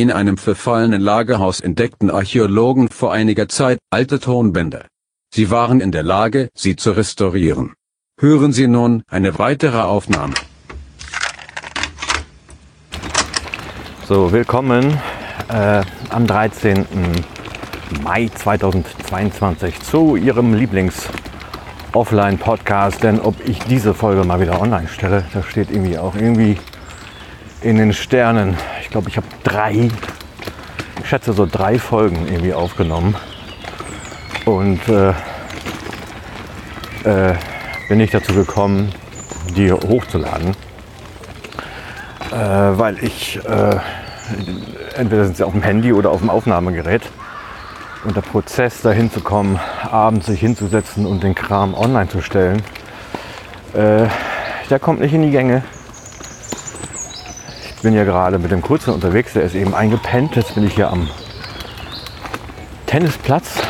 In einem verfallenen Lagerhaus entdeckten Archäologen vor einiger Zeit alte Tonbänder. Sie waren in der Lage, sie zu restaurieren. Hören Sie nun eine weitere Aufnahme. So, willkommen äh, am 13. Mai 2022 zu Ihrem Lieblings-Offline-Podcast. Denn ob ich diese Folge mal wieder online stelle, das steht irgendwie auch irgendwie in den Sternen. Ich glaube, ich habe drei, ich schätze so drei Folgen irgendwie aufgenommen. Und äh, äh, bin nicht dazu gekommen, die hochzuladen. Äh, weil ich, äh, entweder sind sie auf dem Handy oder auf dem Aufnahmegerät. Und der Prozess dahin zu kommen, abends sich hinzusetzen und den Kram online zu stellen, äh, der kommt nicht in die Gänge. Bin ja gerade mit dem Kurzen unterwegs, der ist eben eingepennt. Jetzt bin ich hier am Tennisplatz.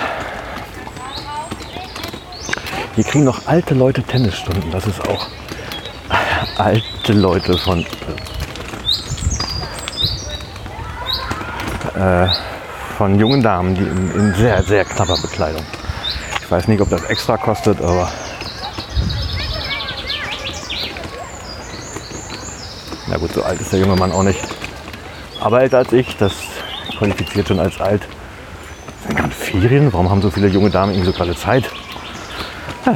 Hier kriegen noch alte Leute Tennisstunden. Das ist auch alte Leute von äh, von jungen Damen, die in, in sehr, sehr knapper Bekleidung. Ich weiß nicht, ob das extra kostet, aber na gut, so alt ist der junge Mann auch nicht. Aber älter als ich, das qualifiziert schon als alt. Sind gerade Ferien? Warum haben so viele junge Damen irgendwie so gerade Zeit? Ah,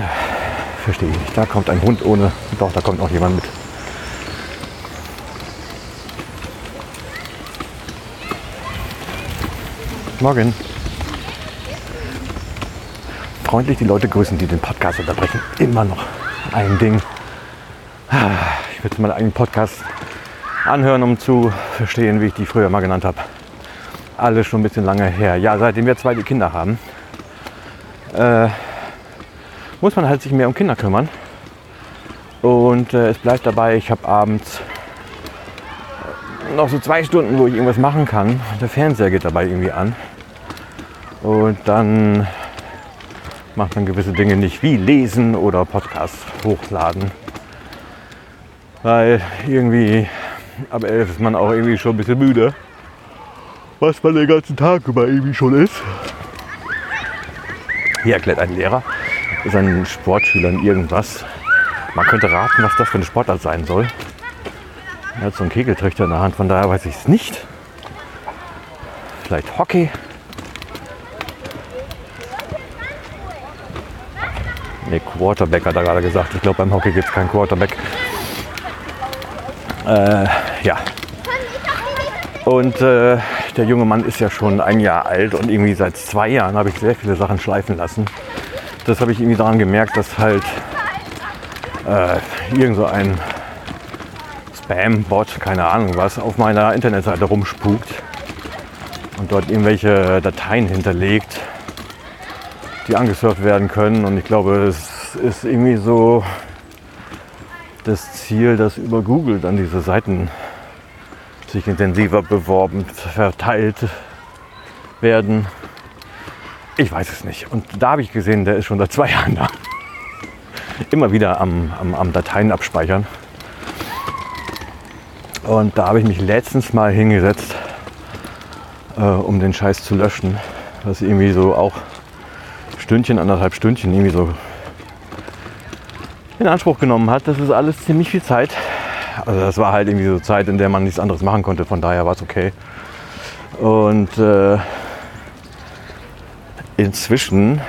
verstehe ich nicht. Da kommt ein Hund ohne. Doch, da kommt noch jemand mit. Morgen. Freundlich die Leute grüßen, die den Podcast unterbrechen. Immer noch ein Ding. Würde meinen eigenen Podcast anhören, um zu verstehen, wie ich die früher mal genannt habe. Alles schon ein bisschen lange her. Ja, seitdem wir zwei die Kinder haben, äh, muss man halt sich mehr um Kinder kümmern. Und äh, es bleibt dabei, ich habe abends noch so zwei Stunden, wo ich irgendwas machen kann. Der Fernseher geht dabei irgendwie an. Und dann macht man gewisse Dinge nicht, wie lesen oder Podcast hochladen. Weil irgendwie ab 11 ist man auch irgendwie schon ein bisschen müde. Was man den ganzen Tag über irgendwie schon ist. Hier erklärt ein Lehrer seinen Sportschülern irgendwas. Man könnte raten, was das für eine Sportart sein soll. Er hat so einen Kegeltrichter in der Hand, von daher weiß ich es nicht. Vielleicht Hockey. Ne, Quarterback hat er gerade gesagt. Ich glaube, beim Hockey gibt es keinen Quarterback. Äh, ja. Und äh, der junge Mann ist ja schon ein Jahr alt und irgendwie seit zwei Jahren habe ich sehr viele Sachen schleifen lassen. Das habe ich irgendwie daran gemerkt, dass halt äh, irgend so ein Spam-Bot, keine Ahnung was, auf meiner Internetseite rumspukt und dort irgendwelche Dateien hinterlegt, die angesurft werden können. Und ich glaube, es ist irgendwie so das Ziel, dass über Google dann diese Seiten sich intensiver beworben, verteilt werden. Ich weiß es nicht. Und da habe ich gesehen, der ist schon seit zwei Jahren da. Immer wieder am, am, am Dateien abspeichern. Und da habe ich mich letztens mal hingesetzt, äh, um den Scheiß zu löschen. Was irgendwie so auch Stündchen, anderthalb Stündchen irgendwie so in Anspruch genommen hat. Das ist alles ziemlich viel Zeit. Also das war halt irgendwie so Zeit, in der man nichts anderes machen konnte. Von daher war es okay. Und äh, inzwischen,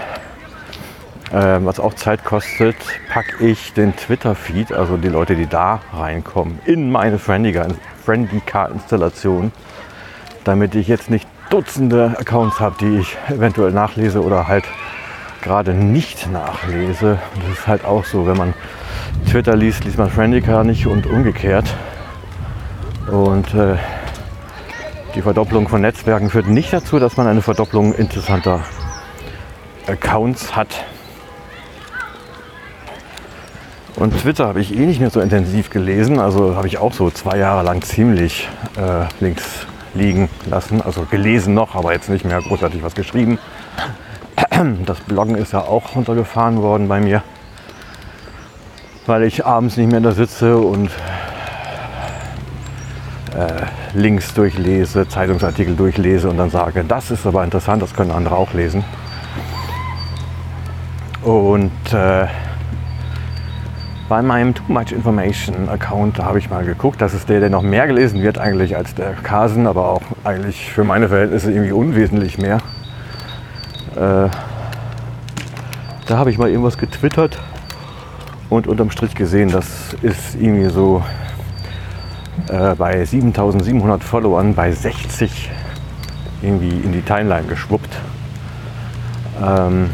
äh, was auch Zeit kostet, packe ich den Twitter-Feed, also die Leute, die da reinkommen, in meine Friendly-Card-Installation, damit ich jetzt nicht Dutzende Accounts habe, die ich eventuell nachlese oder halt gerade nicht nachlese. Das ist halt auch so, wenn man Twitter liest, liest man Friendica nicht und umgekehrt. Und äh, die Verdopplung von Netzwerken führt nicht dazu, dass man eine Verdopplung interessanter Accounts hat. Und Twitter habe ich eh nicht mehr so intensiv gelesen, also habe ich auch so zwei Jahre lang ziemlich äh, links liegen lassen. Also gelesen noch, aber jetzt nicht mehr großartig was geschrieben. Das Bloggen ist ja auch runtergefahren worden bei mir, weil ich abends nicht mehr da sitze und äh, Links durchlese, Zeitungsartikel durchlese und dann sage, das ist aber interessant, das können andere auch lesen. Und äh, bei meinem Too Much Information Account habe ich mal geguckt. Das ist der, der noch mehr gelesen wird eigentlich als der Kasen, aber auch eigentlich für meine Verhältnisse irgendwie unwesentlich mehr. Äh, da habe ich mal irgendwas getwittert und unterm Strich gesehen, das ist irgendwie so äh, bei 7700 Followern bei 60 irgendwie in die Timeline geschwuppt. Ähm,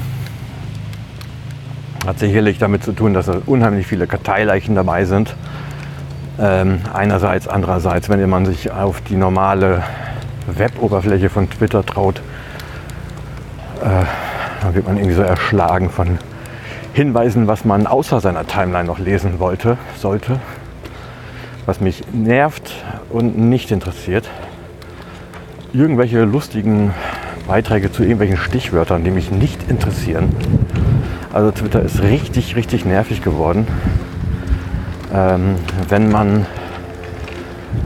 hat sicherlich damit zu tun, dass da unheimlich viele Karteileichen dabei sind. Ähm, einerseits, andererseits, wenn man sich auf die normale Web-Oberfläche von Twitter traut, äh, dann wird man irgendwie so erschlagen von Hinweisen, was man außer seiner Timeline noch lesen wollte, sollte, was mich nervt und nicht interessiert. Irgendwelche lustigen Beiträge zu irgendwelchen Stichwörtern, die mich nicht interessieren. Also Twitter ist richtig, richtig nervig geworden. Ähm, wenn man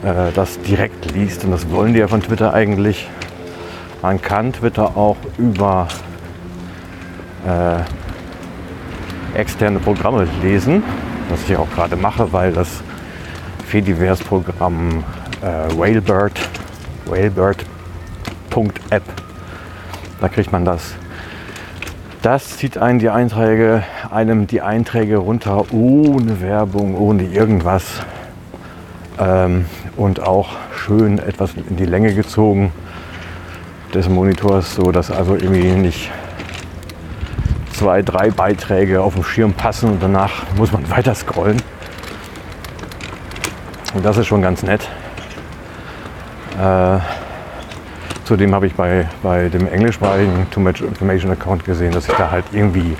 äh, das direkt liest, und das wollen die ja von Twitter eigentlich, man kann Twitter auch über äh, externe Programme lesen, was ich auch gerade mache, weil das Fediverse-Programm äh, Whalebird, whalebird.app, da kriegt man das das zieht einen die Einträge, einem die Einträge runter ohne Werbung, ohne irgendwas. Ähm, und auch schön etwas in die Länge gezogen des Monitors, so dass also irgendwie nicht zwei, drei Beiträge auf dem Schirm passen und danach muss man weiter scrollen. Und das ist schon ganz nett. Äh, Zudem habe ich bei, bei dem englischsprachigen Too Much Information Account gesehen, dass ich da halt irgendwie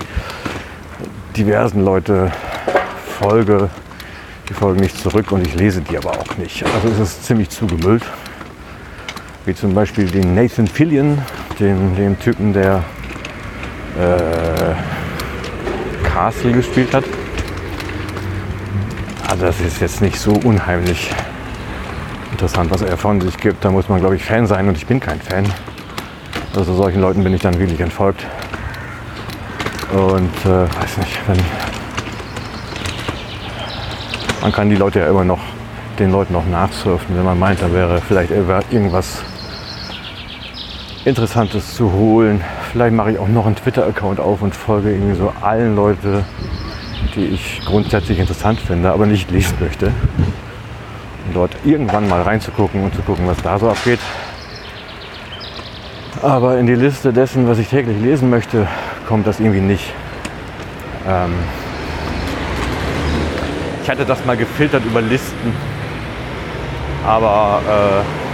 diversen Leute folge. Die folgen nicht zurück und ich lese die aber auch nicht. Also es ist ziemlich zugemüllt. Wie zum Beispiel den Nathan Fillion, den, den Typen, der äh, Castle gespielt hat. Also das ist jetzt nicht so unheimlich interessant, was er von sich gibt. Da muss man, glaube ich, Fan sein und ich bin kein Fan. Also solchen Leuten bin ich dann wirklich entfolgt. Und äh, weiß nicht, wenn man kann die Leute ja immer noch den Leuten noch nachsurfen, wenn man meint, da wäre vielleicht irgendwas Interessantes zu holen. Vielleicht mache ich auch noch einen Twitter-Account auf und folge irgendwie so allen Leuten, die ich grundsätzlich interessant finde, aber nicht lesen möchte dort irgendwann mal reinzugucken und zu gucken, was da so abgeht. Aber in die Liste dessen, was ich täglich lesen möchte, kommt das irgendwie nicht. Ähm ich hatte das mal gefiltert über Listen, aber äh,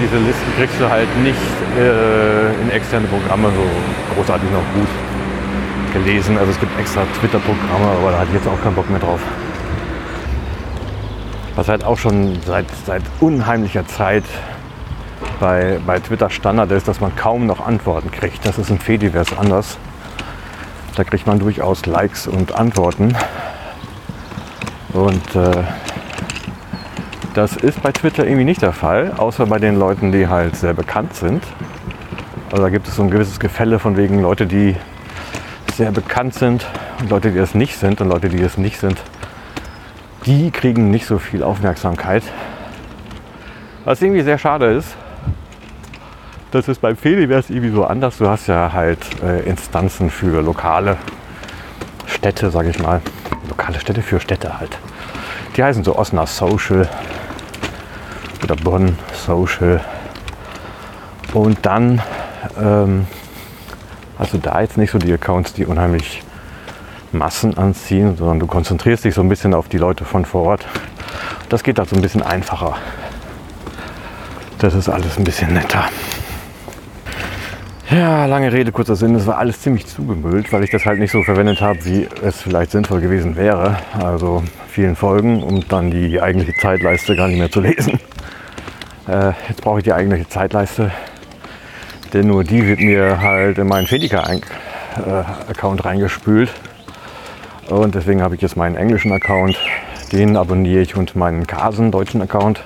diese Listen kriegst du halt nicht äh, in externe Programme so großartig noch gut gelesen. Also es gibt extra Twitter-Programme, aber da hatte ich jetzt auch keinen Bock mehr drauf was halt auch schon seit, seit unheimlicher Zeit bei, bei Twitter Standard ist, dass man kaum noch Antworten kriegt. Das ist im Fediverse anders. Da kriegt man durchaus Likes und Antworten. Und äh, das ist bei Twitter irgendwie nicht der Fall, außer bei den Leuten, die halt sehr bekannt sind. Also da gibt es so ein gewisses Gefälle von wegen Leute, die sehr bekannt sind und Leute, die es nicht sind und Leute, die es nicht sind die kriegen nicht so viel Aufmerksamkeit. Was irgendwie sehr schade ist, das ist beim Fediverse irgendwie so anders. Du hast ja halt äh, Instanzen für lokale Städte, sage ich mal. Lokale Städte für Städte halt. Die heißen so Osnabrück Social oder Bonn Social. Und dann ähm, hast du da jetzt nicht so die Accounts, die unheimlich Massen anziehen, sondern du konzentrierst dich so ein bisschen auf die Leute von vor Ort. Das geht halt so ein bisschen einfacher. Das ist alles ein bisschen netter. Ja, lange Rede, kurzer Sinn. Es war alles ziemlich zugemüllt, weil ich das halt nicht so verwendet habe, wie es vielleicht sinnvoll gewesen wäre. Also vielen Folgen, um dann die eigentliche Zeitleiste gar nicht mehr zu lesen. Äh, jetzt brauche ich die eigentliche Zeitleiste, denn nur die wird mir halt in meinen Fedica-Account reingespült. Und deswegen habe ich jetzt meinen englischen Account, Den abonniere ich und meinen Kasen deutschen Account.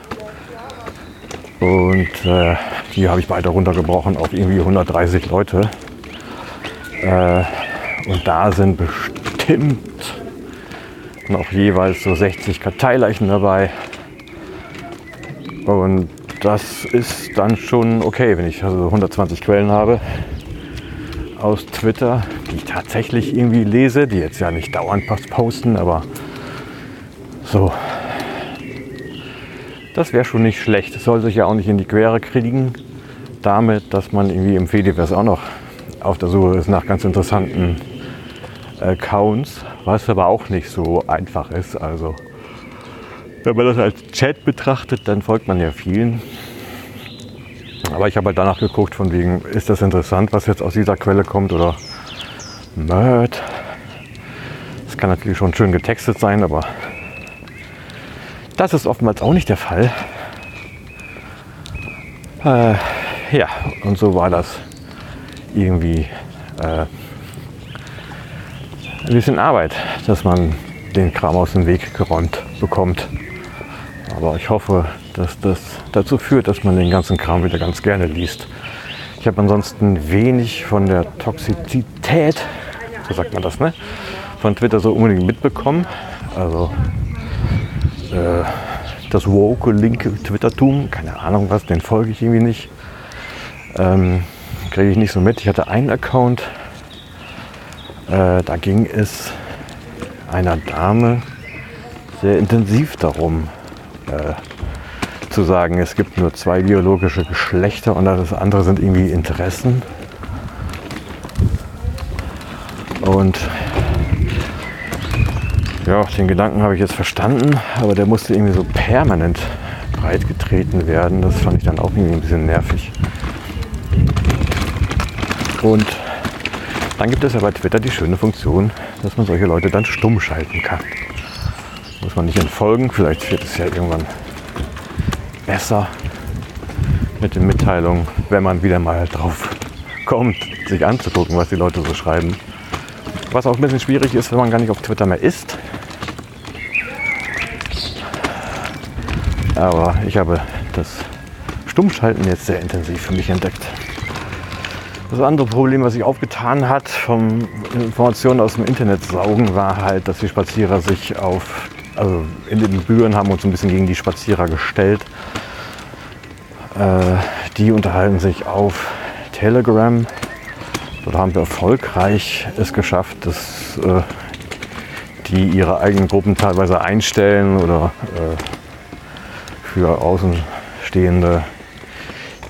Und äh, die habe ich weiter runtergebrochen auf irgendwie 130 Leute. Äh, und da sind bestimmt noch jeweils so 60 Karteileichen dabei. Und das ist dann schon okay, wenn ich also 120 Quellen habe aus Twitter, die ich tatsächlich irgendwie lese, die jetzt ja nicht dauernd posten, aber so. Das wäre schon nicht schlecht. Das soll sich ja auch nicht in die Quere kriegen, damit, dass man irgendwie im Fediverse auch noch auf der Suche ist nach ganz interessanten Accounts, was aber auch nicht so einfach ist. Also wenn man das als Chat betrachtet, dann folgt man ja vielen. Aber ich habe halt danach geguckt, von wegen, ist das interessant, was jetzt aus dieser Quelle kommt oder Mörd. Das kann natürlich schon schön getextet sein, aber das ist oftmals auch nicht der Fall. Äh, ja, und so war das irgendwie äh, ein bisschen Arbeit, dass man den Kram aus dem Weg geräumt bekommt. Aber ich hoffe, dass das dazu führt, dass man den ganzen Kram wieder ganz gerne liest. Ich habe ansonsten wenig von der Toxizität, so sagt man das, ne? Von Twitter so unbedingt mitbekommen. Also äh, das woke linke Twittertum, keine Ahnung was, den folge ich irgendwie nicht. Ähm, Kriege ich nicht so mit. Ich hatte einen Account, äh, da ging es einer Dame sehr intensiv darum, äh, zu sagen, es gibt nur zwei biologische Geschlechter und das andere sind irgendwie Interessen. Und ja, den Gedanken habe ich jetzt verstanden, aber der musste irgendwie so permanent breit getreten werden. Das fand ich dann auch irgendwie ein bisschen nervig. Und dann gibt es ja bei Twitter die schöne Funktion, dass man solche Leute dann stumm schalten kann. Muss man nicht entfolgen, vielleicht wird es ja irgendwann besser mit den Mitteilungen, wenn man wieder mal drauf kommt, sich anzugucken, was die Leute so schreiben. Was auch ein bisschen schwierig ist, wenn man gar nicht auf Twitter mehr ist. Aber ich habe das Stummschalten jetzt sehr intensiv für mich entdeckt. Das andere Problem, was sich aufgetan hat vom Informationen aus dem Internet saugen, war halt, dass die Spazierer sich auf, also in den Büren haben uns ein bisschen gegen die Spazierer gestellt. Äh, die unterhalten sich auf Telegram. Dort haben wir erfolgreich es geschafft, dass äh, die ihre eigenen Gruppen teilweise einstellen oder äh, für Außenstehende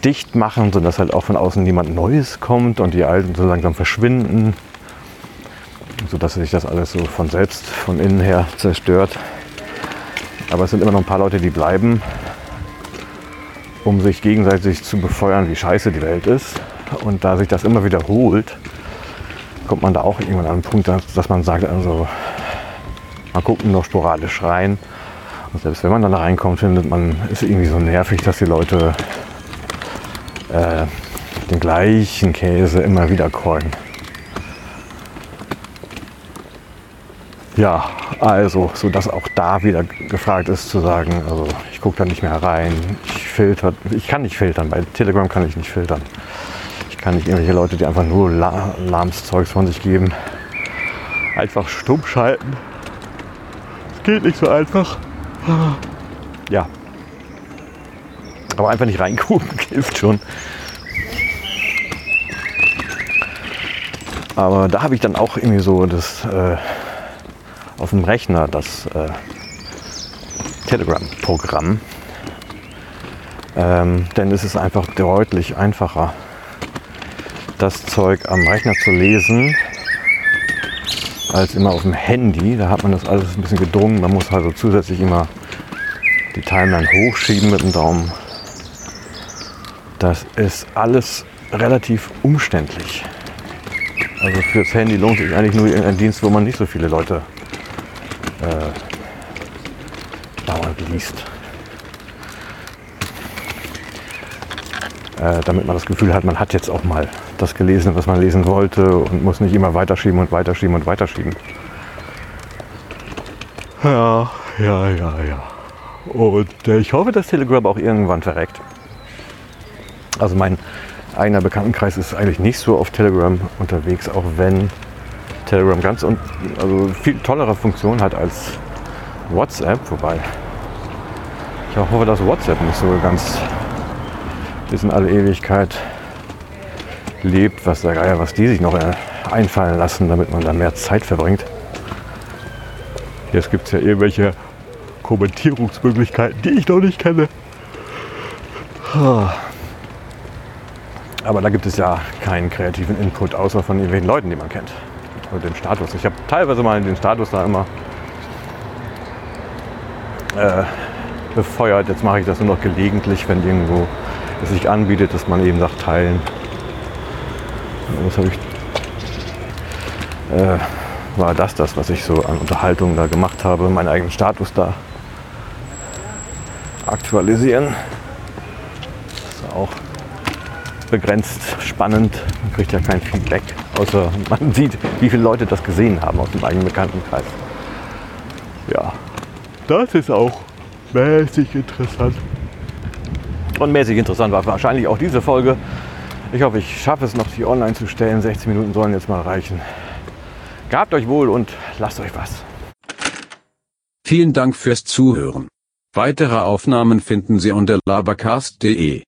dicht machen, sodass halt auch von außen niemand Neues kommt und die Alten so langsam verschwinden, sodass sich das alles so von selbst, von innen her zerstört. Aber es sind immer noch ein paar Leute, die bleiben, um sich gegenseitig zu befeuern, wie scheiße die Welt ist. Und da sich das immer wiederholt, kommt man da auch irgendwann an den Punkt, dass man sagt, also man guckt nur noch sporadisch rein. Und selbst wenn man dann da reinkommt, findet man, ist irgendwie so nervig, dass die Leute äh, den gleichen Käse immer wieder callen. Ja, also, so dass auch da wieder gefragt ist zu sagen, also ich gucke da nicht mehr rein, ich filter, ich kann nicht filtern, bei Telegram kann ich nicht filtern. Ich kann nicht irgendwelche Leute, die einfach nur lahmes Zeugs von sich geben, einfach stumm schalten. Es geht nicht so einfach. Ja, aber einfach nicht reingucken hilft schon. Aber da habe ich dann auch irgendwie so das äh, auf dem Rechner das äh, Telegram-Programm. Ähm, denn es ist einfach deutlich einfacher, das Zeug am Rechner zu lesen, als immer auf dem Handy. Da hat man das alles ein bisschen gedrungen. Man muss also zusätzlich immer die Timeline hochschieben mit dem Daumen das ist alles relativ umständlich. Also fürs Handy lohnt sich eigentlich nur irgendein Dienst, wo man nicht so viele Leute äh, dauernd liest. Äh, damit man das Gefühl hat, man hat jetzt auch mal das gelesen, was man lesen wollte und muss nicht immer weiterschieben und weiterschieben und weiterschieben. Ja, Ja, ja, ja. Und äh, ich hoffe, dass Telegram auch irgendwann verreckt. Also mein eigener Bekanntenkreis ist eigentlich nicht so auf Telegram unterwegs, auch wenn Telegram ganz und also viel tollere Funktion hat als WhatsApp, wobei ich hoffe, dass WhatsApp nicht so ganz bis in alle Ewigkeit lebt, was der Geier, was die sich noch äh, einfallen lassen, damit man da mehr Zeit verbringt. Jetzt gibt es ja irgendwelche Kommentierungsmöglichkeiten, die ich noch nicht kenne. Aber da gibt es ja keinen kreativen Input, außer von irgendwelchen Leuten, die man kennt. Und dem Status. Ich habe teilweise mal den Status da immer äh, befeuert. Jetzt mache ich das nur noch gelegentlich, wenn irgendwo es sich anbietet, dass man eben sagt, teilen. Das habe ich, äh, war das das, was ich so an Unterhaltung da gemacht habe, meinen eigenen Status da aktualisieren. Das ist auch begrenzt spannend. Man kriegt ja kein Feedback, außer man sieht, wie viele Leute das gesehen haben aus dem eigenen Bekanntenkreis. Ja, das ist auch mäßig interessant. Und mäßig interessant war wahrscheinlich auch diese Folge. Ich hoffe, ich schaffe es noch, die online zu stellen. 16 Minuten sollen jetzt mal reichen. Gehabt euch wohl und lasst euch was. Vielen Dank fürs Zuhören. Weitere Aufnahmen finden Sie unter labercast.de.